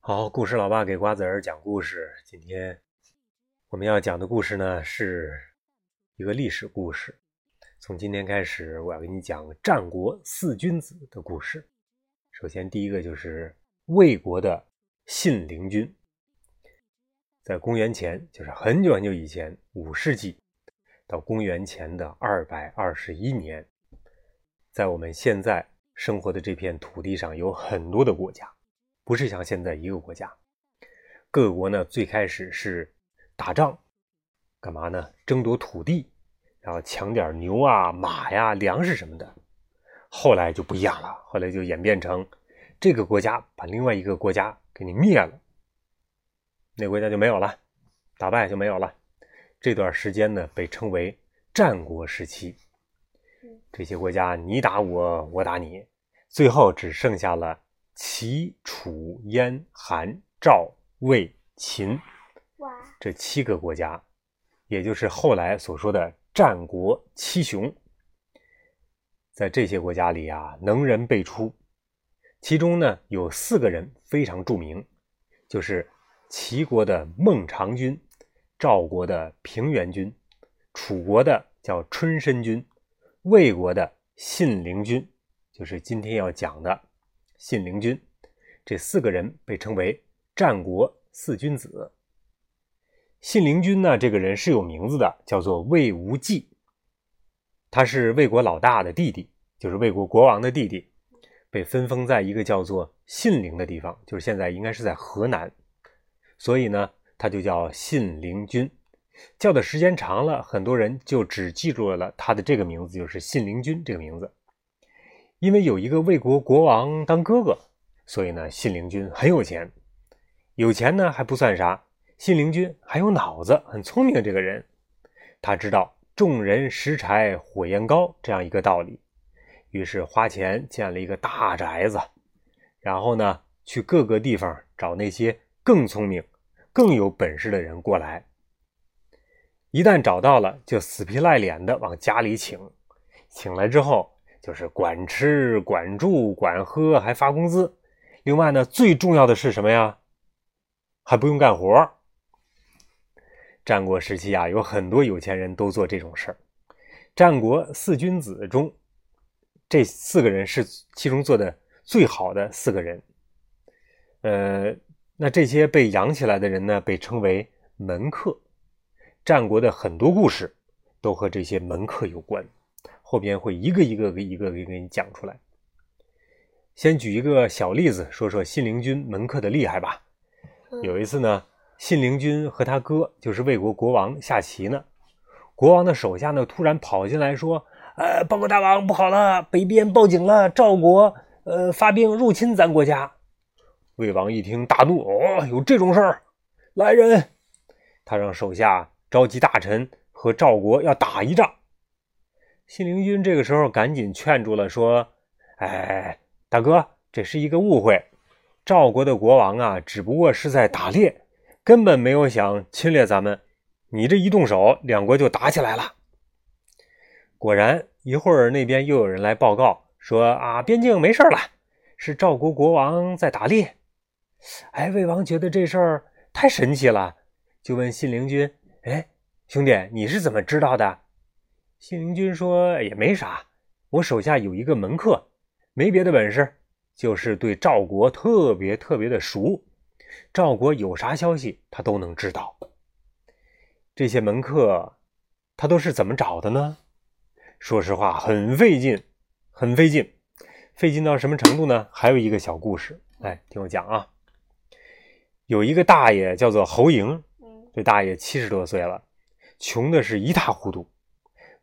好，故事老爸给瓜子儿讲故事。今天我们要讲的故事呢，是一个历史故事。从今天开始，我要给你讲战国四君子的故事。首先，第一个就是魏国的信陵君。在公元前，就是很久很久以前，五世纪到公元前的二百二十一年，在我们现在生活的这片土地上，有很多的国家。不是像现在一个国家，各个国呢最开始是打仗，干嘛呢？争夺土地，然后抢点牛啊、马呀、粮食什么的。后来就不一样了，后来就演变成这个国家把另外一个国家给你灭了，那国家就没有了，打败就没有了。这段时间呢被称为战国时期。这些国家你打我，我打你，最后只剩下了。齐、楚、燕、韩、赵、魏、秦，这七个国家，也就是后来所说的战国七雄。在这些国家里啊，能人辈出，其中呢有四个人非常著名，就是齐国的孟尝君、赵国的平原君、楚国的叫春申君、魏国的信陵君，就是今天要讲的。信陵君，这四个人被称为战国四君子。信陵君呢，这个人是有名字的，叫做魏无忌。他是魏国老大的弟弟，就是魏国国王的弟弟，被分封在一个叫做信陵的地方，就是现在应该是在河南。所以呢，他就叫信陵君。叫的时间长了，很多人就只记住了他的这个名字，就是信陵君这个名字。因为有一个魏国国王当哥哥，所以呢，信陵君很有钱。有钱呢还不算啥，信陵君还有脑子，很聪明。这个人，他知道“众人拾柴火焰高”这样一个道理，于是花钱建了一个大宅子，然后呢，去各个地方找那些更聪明、更有本事的人过来。一旦找到了，就死皮赖脸的往家里请。请来之后，就是管吃、管住、管喝，还发工资。另外呢，最重要的是什么呀？还不用干活。战国时期啊，有很多有钱人都做这种事儿。战国四君子中，这四个人是其中做的最好的四个人。呃，那这些被养起来的人呢，被称为门客。战国的很多故事都和这些门客有关。后边会一个一个一个给给你讲出来。先举一个小例子，说说信陵君门客的厉害吧。有一次呢，信陵君和他哥就是魏国国王下棋呢，国王的手下呢突然跑进来说：“呃，报告大王，不好了，北边报警了，赵国呃发兵入侵咱国家。”魏王一听大怒：“哦，有这种事儿，来人！”他让手下召集大臣和赵国要打一仗。信陵君这个时候赶紧劝住了，说：“哎，大哥，这是一个误会。赵国的国王啊，只不过是在打猎，根本没有想侵略咱们。你这一动手，两国就打起来了。”果然，一会儿那边又有人来报告说：“啊，边境没事了，是赵国国王在打猎。”哎，魏王觉得这事儿太神奇了，就问信陵君：“哎，兄弟，你是怎么知道的？”信陵君说：“也没啥，我手下有一个门客，没别的本事，就是对赵国特别特别的熟。赵国有啥消息，他都能知道。这些门客，他都是怎么找的呢？说实话，很费劲，很费劲，费劲到什么程度呢？还有一个小故事，来听我讲啊。有一个大爷叫做侯嬴，这大爷七十多岁了，穷的是一塌糊涂。”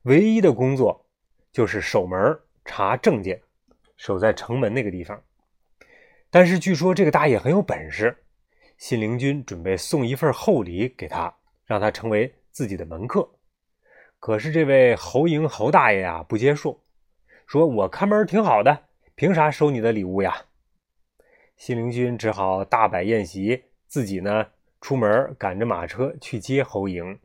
唯一的工作就是守门查证件，守在城门那个地方。但是据说这个大爷很有本事，信陵君准备送一份厚礼给他，让他成为自己的门客。可是这位侯嬴侯大爷啊不接受，说我看门挺好的，凭啥收你的礼物呀？信陵君只好大摆宴席，自己呢出门赶着马车去接侯嬴。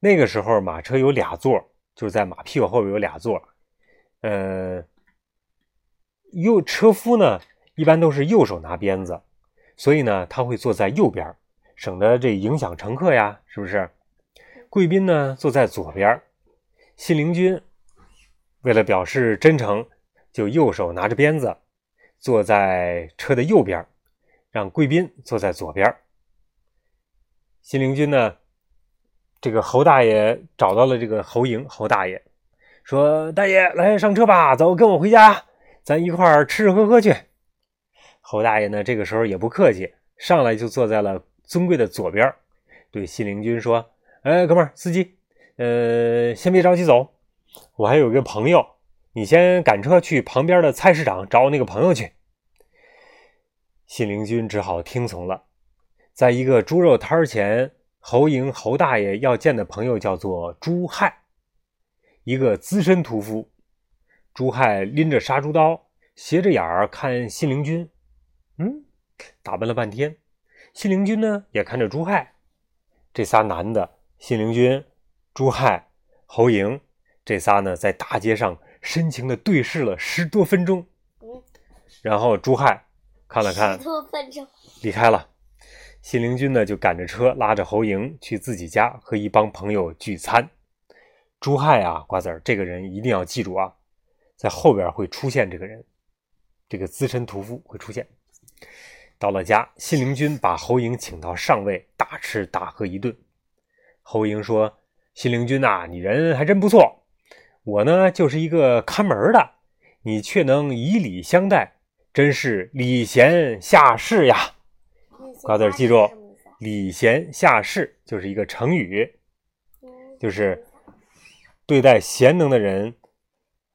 那个时候马车有俩座。就是在马屁股后边有俩座，呃，右车夫呢一般都是右手拿鞭子，所以呢，他会坐在右边，省得这影响乘客呀，是不是？贵宾呢坐在左边，信陵君为了表示真诚，就右手拿着鞭子，坐在车的右边，让贵宾坐在左边。信陵君呢，这个侯大爷找到了这个侯莹，侯大爷说：“大爷，来上车吧，走，跟我回家，咱一块儿吃吃喝喝去。”侯大爷呢，这个时候也不客气，上来就坐在了尊贵的左边，对信陵君说。哎，哥们儿，司机，呃，先别着急走，我还有个朋友，你先赶车去旁边的菜市场找我那个朋友去。信陵君只好听从了。在一个猪肉摊前，侯莹侯大爷要见的朋友叫做朱亥，一个资深屠夫。朱亥拎着杀猪刀，斜着眼儿看信陵君，嗯，打扮了半天。信陵君呢，也看着朱亥，这仨男的。信陵君、朱亥、侯莹这仨呢，在大街上深情的对视了十多分钟。嗯然后朱亥看了看，十多分钟离开了。信陵君呢，就赶着车拉着侯莹去自己家和一帮朋友聚餐。朱亥啊，瓜子儿，这个人一定要记住啊，在后边会出现这个人，这个资深屠夫会出现。到了家，信陵君把侯莹请到上位，大吃大喝一顿。侯莹说：“信陵君呐，你人还真不错。我呢，就是一个看门的，你却能以礼相待，真是礼贤下士呀！”瓜子记住，“礼贤下士”就是一个成语，就是对待贤能的人，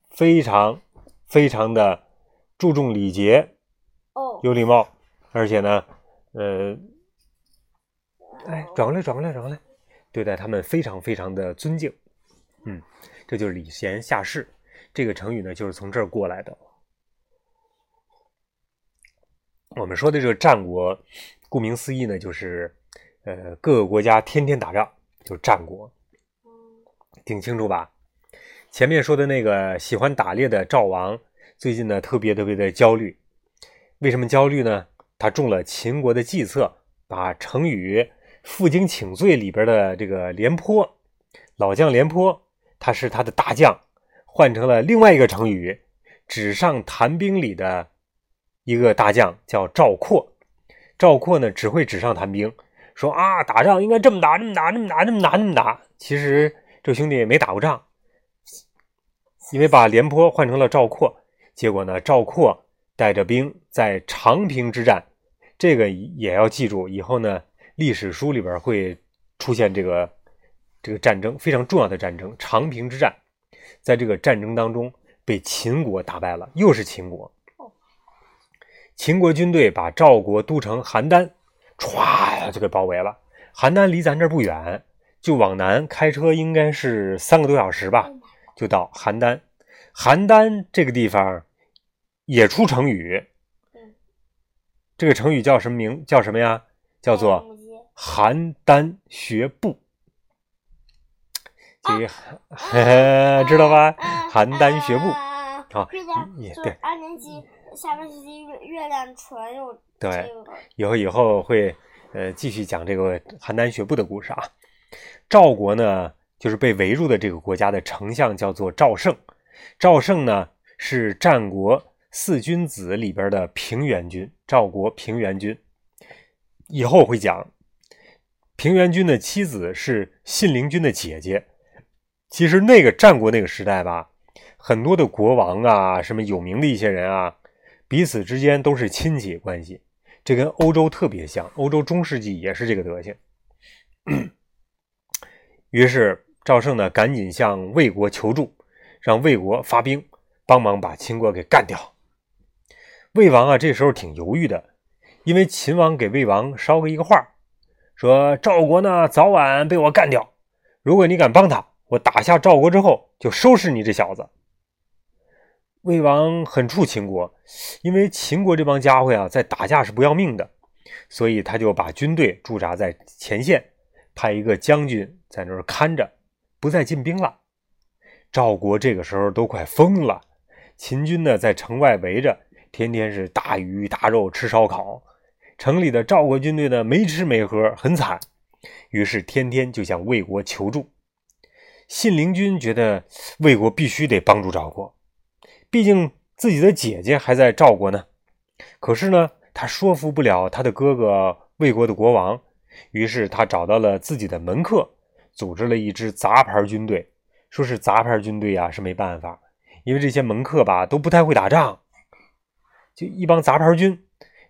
非常非常的注重礼节，哦，有礼貌，而且呢，呃，哎，转过来，转过来，转过来。对待他们非常非常的尊敬，嗯，这就是礼贤下士这个成语呢，就是从这儿过来的。我们说的这个战国，顾名思义呢，就是呃各个国家天天打仗，就是战国，听清楚吧？前面说的那个喜欢打猎的赵王，最近呢特别特别的焦虑，为什么焦虑呢？他中了秦国的计策，把成语。《负荆请罪》里边的这个廉颇，老将廉颇，他是他的大将，换成了另外一个成语“纸上谈兵”里的一个大将，叫赵括。赵括呢，只会纸上谈兵，说啊，打仗应该这么打，这么打，这么打，这么打，这么打。其实这兄弟也没打过仗，因为把廉颇换成了赵括，结果呢，赵括带着兵在长平之战，这个也要记住，以后呢。历史书里边会出现这个这个战争非常重要的战争——长平之战。在这个战争当中，被秦国打败了，又是秦国。秦国军队把赵国都城邯郸歘呀就给包围了。邯郸离咱这儿不远，就往南开车应该是三个多小时吧，就到邯郸。邯郸这个地方也出成语，这个成语叫什么名？叫什么呀？叫做。邯郸学步，这个 知道吧？邯郸学步，啊，也对。二年级下半学期月月亮船有对，以后以后会呃继续讲这个邯郸学步的故事啊。赵国呢，就是被围住的这个国家的丞相叫做赵胜。赵胜呢是战国四君子里边的平原君，赵国平原君。以后会讲。平原君的妻子是信陵君的姐姐。其实那个战国那个时代吧，很多的国王啊，什么有名的一些人啊，彼此之间都是亲戚关系。这跟欧洲特别像，欧洲中世纪也是这个德行。于是赵胜呢，赶紧向魏国求助，让魏国发兵帮忙把秦国给干掉。魏王啊，这时候挺犹豫的，因为秦王给魏王捎过一个话。说赵国呢，早晚被我干掉。如果你敢帮他，我打下赵国之后，就收拾你这小子。魏王很怵秦国，因为秦国这帮家伙呀，在打架是不要命的，所以他就把军队驻扎在前线，派一个将军在那儿看着，不再进兵了。赵国这个时候都快疯了，秦军呢在城外围着，天天是大鱼大肉吃烧烤。城里的赵国军队呢没吃没喝，很惨，于是天天就向魏国求助。信陵君觉得魏国必须得帮助赵国，毕竟自己的姐姐还在赵国呢。可是呢，他说服不了他的哥哥魏国的国王，于是他找到了自己的门客，组织了一支杂牌军队。说是杂牌军队啊，是没办法，因为这些门客吧都不太会打仗，就一帮杂牌军，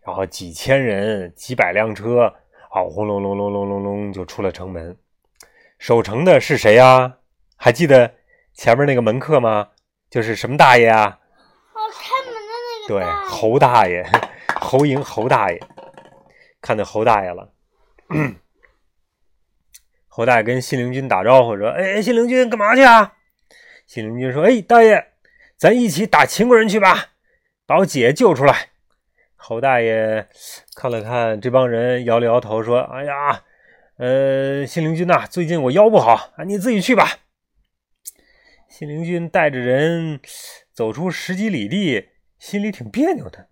然后几千人、几百辆车，啊，轰隆隆隆隆隆隆就出了城门。守城的是谁呀？还记得前面那个门客吗？就是什么大爷啊？哦，开门的那对，个对侯大爷，侯赢侯大爷，看到侯大爷了。侯大爷跟信陵君打招呼说：“哎，信陵君干嘛去啊？”信陵君说：“哎，大爷，咱一起打秦国人去吧，把我姐救出来。”侯大爷看了看这帮人，摇了摇头说：“哎呀，呃，信陵君呐、最近我腰不好啊，你自己去吧。”信陵君带着人走出十几里地，心里挺别扭的。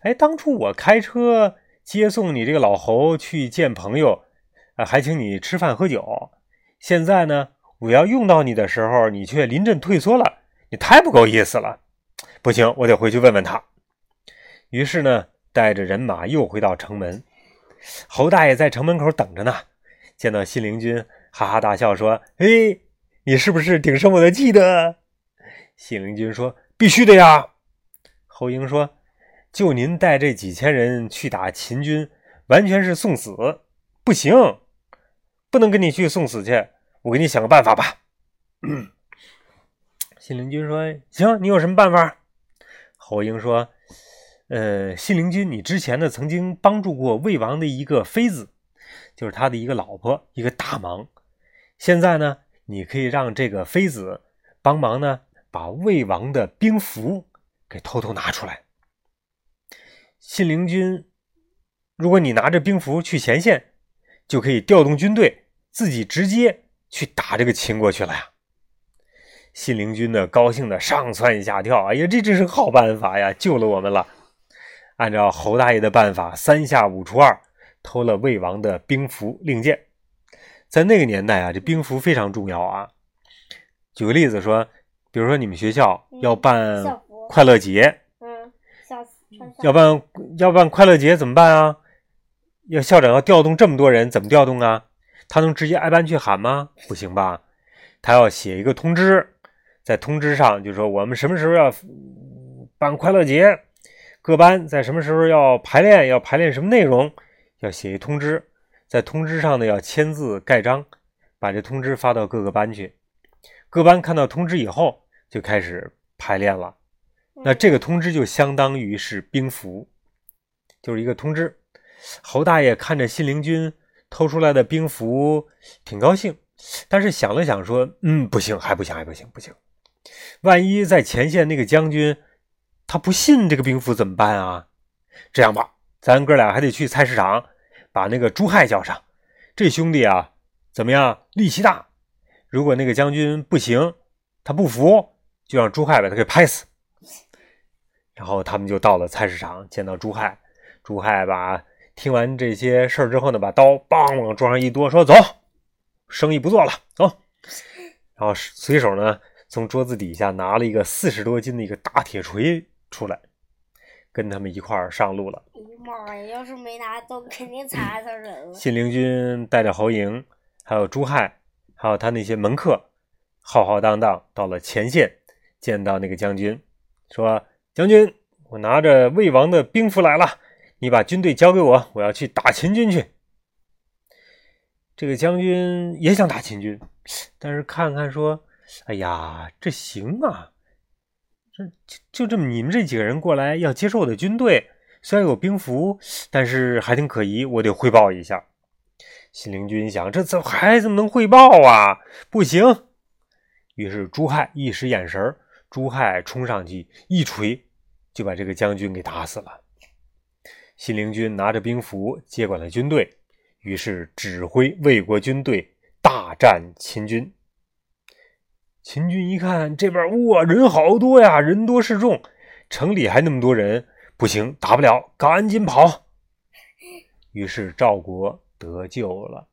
哎，当初我开车接送你这个老侯去见朋友，啊，还请你吃饭喝酒。现在呢，我要用到你的时候，你却临阵退缩了，你太不够意思了。不行，我得回去问问他。于是呢，带着人马又回到城门。侯大爷在城门口等着呢，见到信陵君，哈哈大笑说：“嘿，你是不是挺生我的气的？”信陵君说：“必须的呀。”侯婴说：“就您带这几千人去打秦军，完全是送死，不行，不能跟你去送死去。我给你想个办法吧。”信陵君说：“行，你有什么办法？”侯婴说：“呃，信陵君，你之前呢曾经帮助过魏王的一个妃子，就是他的一个老婆，一个大忙。现在呢，你可以让这个妃子帮忙呢，把魏王的兵符给偷偷拿出来。信陵君，如果你拿着兵符去前线，就可以调动军队，自己直接去打这个秦国去了呀。”信陵君呢，高兴的上蹿下跳，哎呀，这真是好办法呀，救了我们了。按照侯大爷的办法，三下五除二偷了魏王的兵符令箭。在那个年代啊，这兵符非常重要啊。举个例子说，比如说你们学校要办，快乐节，嗯，要办要办快乐节怎么办啊？要校长要调动这么多人，怎么调动啊？他能直接挨班去喊吗？不行吧？他要写一个通知，在通知上就说我们什么时候要嗯办快乐节，各班在什么时候要排练，要排练什么内容，要写一通知，在通知上呢要签字盖章，把这通知发到各个班去。各班看到通知以后，就开始排练了。那这个通知就相当于是兵符，就是一个通知。侯大爷看着信陵君偷出来的兵符，挺高兴，但是想了想说：“嗯，不行，还不行，还不行，不行。万一在前线那个将军他不信这个兵符怎么办啊？这样吧，咱哥俩还得去菜市场把那个朱亥叫上。这兄弟啊，怎么样？力气大。如果那个将军不行，他不服，就让朱亥把他给拍死。”然后他们就到了菜市场，见到朱亥。朱亥把听完这些事儿之后呢，把刀梆往桌上一剁，说：“走，生意不做了，走。”然后随手呢，从桌子底下拿了一个四十多斤的一个大铁锤出来，跟他们一块儿上路了。哎呀妈呀！要是没拿刀，肯定踩死人了。信陵君带着侯嬴，还有朱亥，还有他那些门客，浩浩荡荡到了前线，见到那个将军，说：“将军，我拿着魏王的兵符来了，你把军队交给我，我要去打秦军去。”这个将军也想打秦军，但是看看说：“哎呀，这行啊，这就就这么你们这几个人过来要接受我的军队。”虽然有兵符，但是还挺可疑，我得汇报一下。信陵君想，这怎么还怎么能汇报啊？不行。于是朱亥一使眼神朱亥冲上去一锤，就把这个将军给打死了。信陵君拿着兵符接管了军队，于是指挥魏国军队大战秦军。秦军一看这边，哇，人好多呀，人多势众，城里还那么多人。不行，打不了，赶紧跑！于是赵国得救了。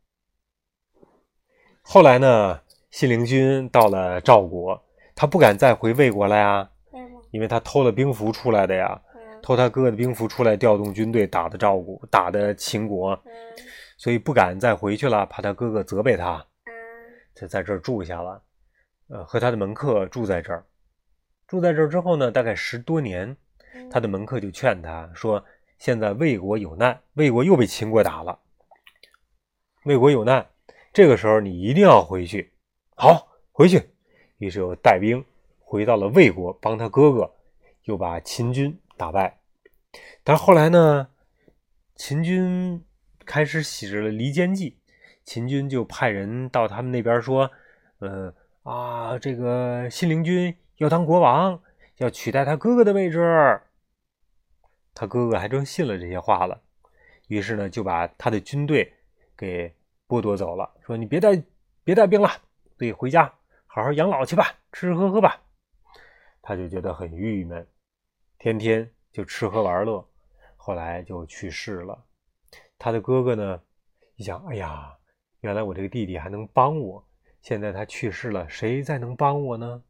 后来呢，信陵君到了赵国，他不敢再回魏国了呀？因为他偷了兵符出来的呀，嗯偷他哥哥的兵符出来，调动军队打的赵国，打的秦国，嗯所以不敢再回去了，怕他哥哥责备他，嗯就在这儿住下了。呃，和他的门客住在这儿。住在这儿之后呢，大概十多年，嗯他的门客就劝他说：“现在魏国有难，魏国又被秦国打了，魏国有难，这个时候你一定要回去。”好，回去。于是又带兵回到了魏国，帮他哥哥，又把秦军打败。但是后来呢，秦军开始使了离间计，秦军就派人到他们那边说：“呃啊，这个信陵君要当国王，要取代他哥哥的位置。”他哥哥还真信了这些话了，于是呢，就把他的军队给剥夺走了，说：“你别带别带兵了，得回家好好养老去吧，吃吃喝喝吧。”他就觉得很郁闷，天天就吃喝玩乐，后来就去世了。他的哥哥呢，一想，哎呀，原来我这个弟弟还能帮我，现在他去世了，谁再能帮我呢？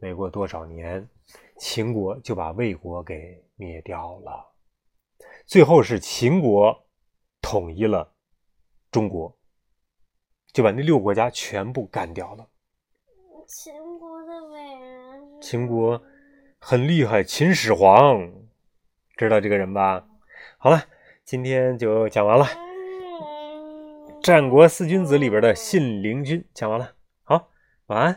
没过多少年，秦国就把魏国给灭掉了。最后是秦国统一了中国，就把那六国家全部干掉了。秦国的伟人秦国很厉害，秦始皇，知道这个人吧？好了，今天就讲完了。战国四君子里边的信陵君讲完了，好，晚安。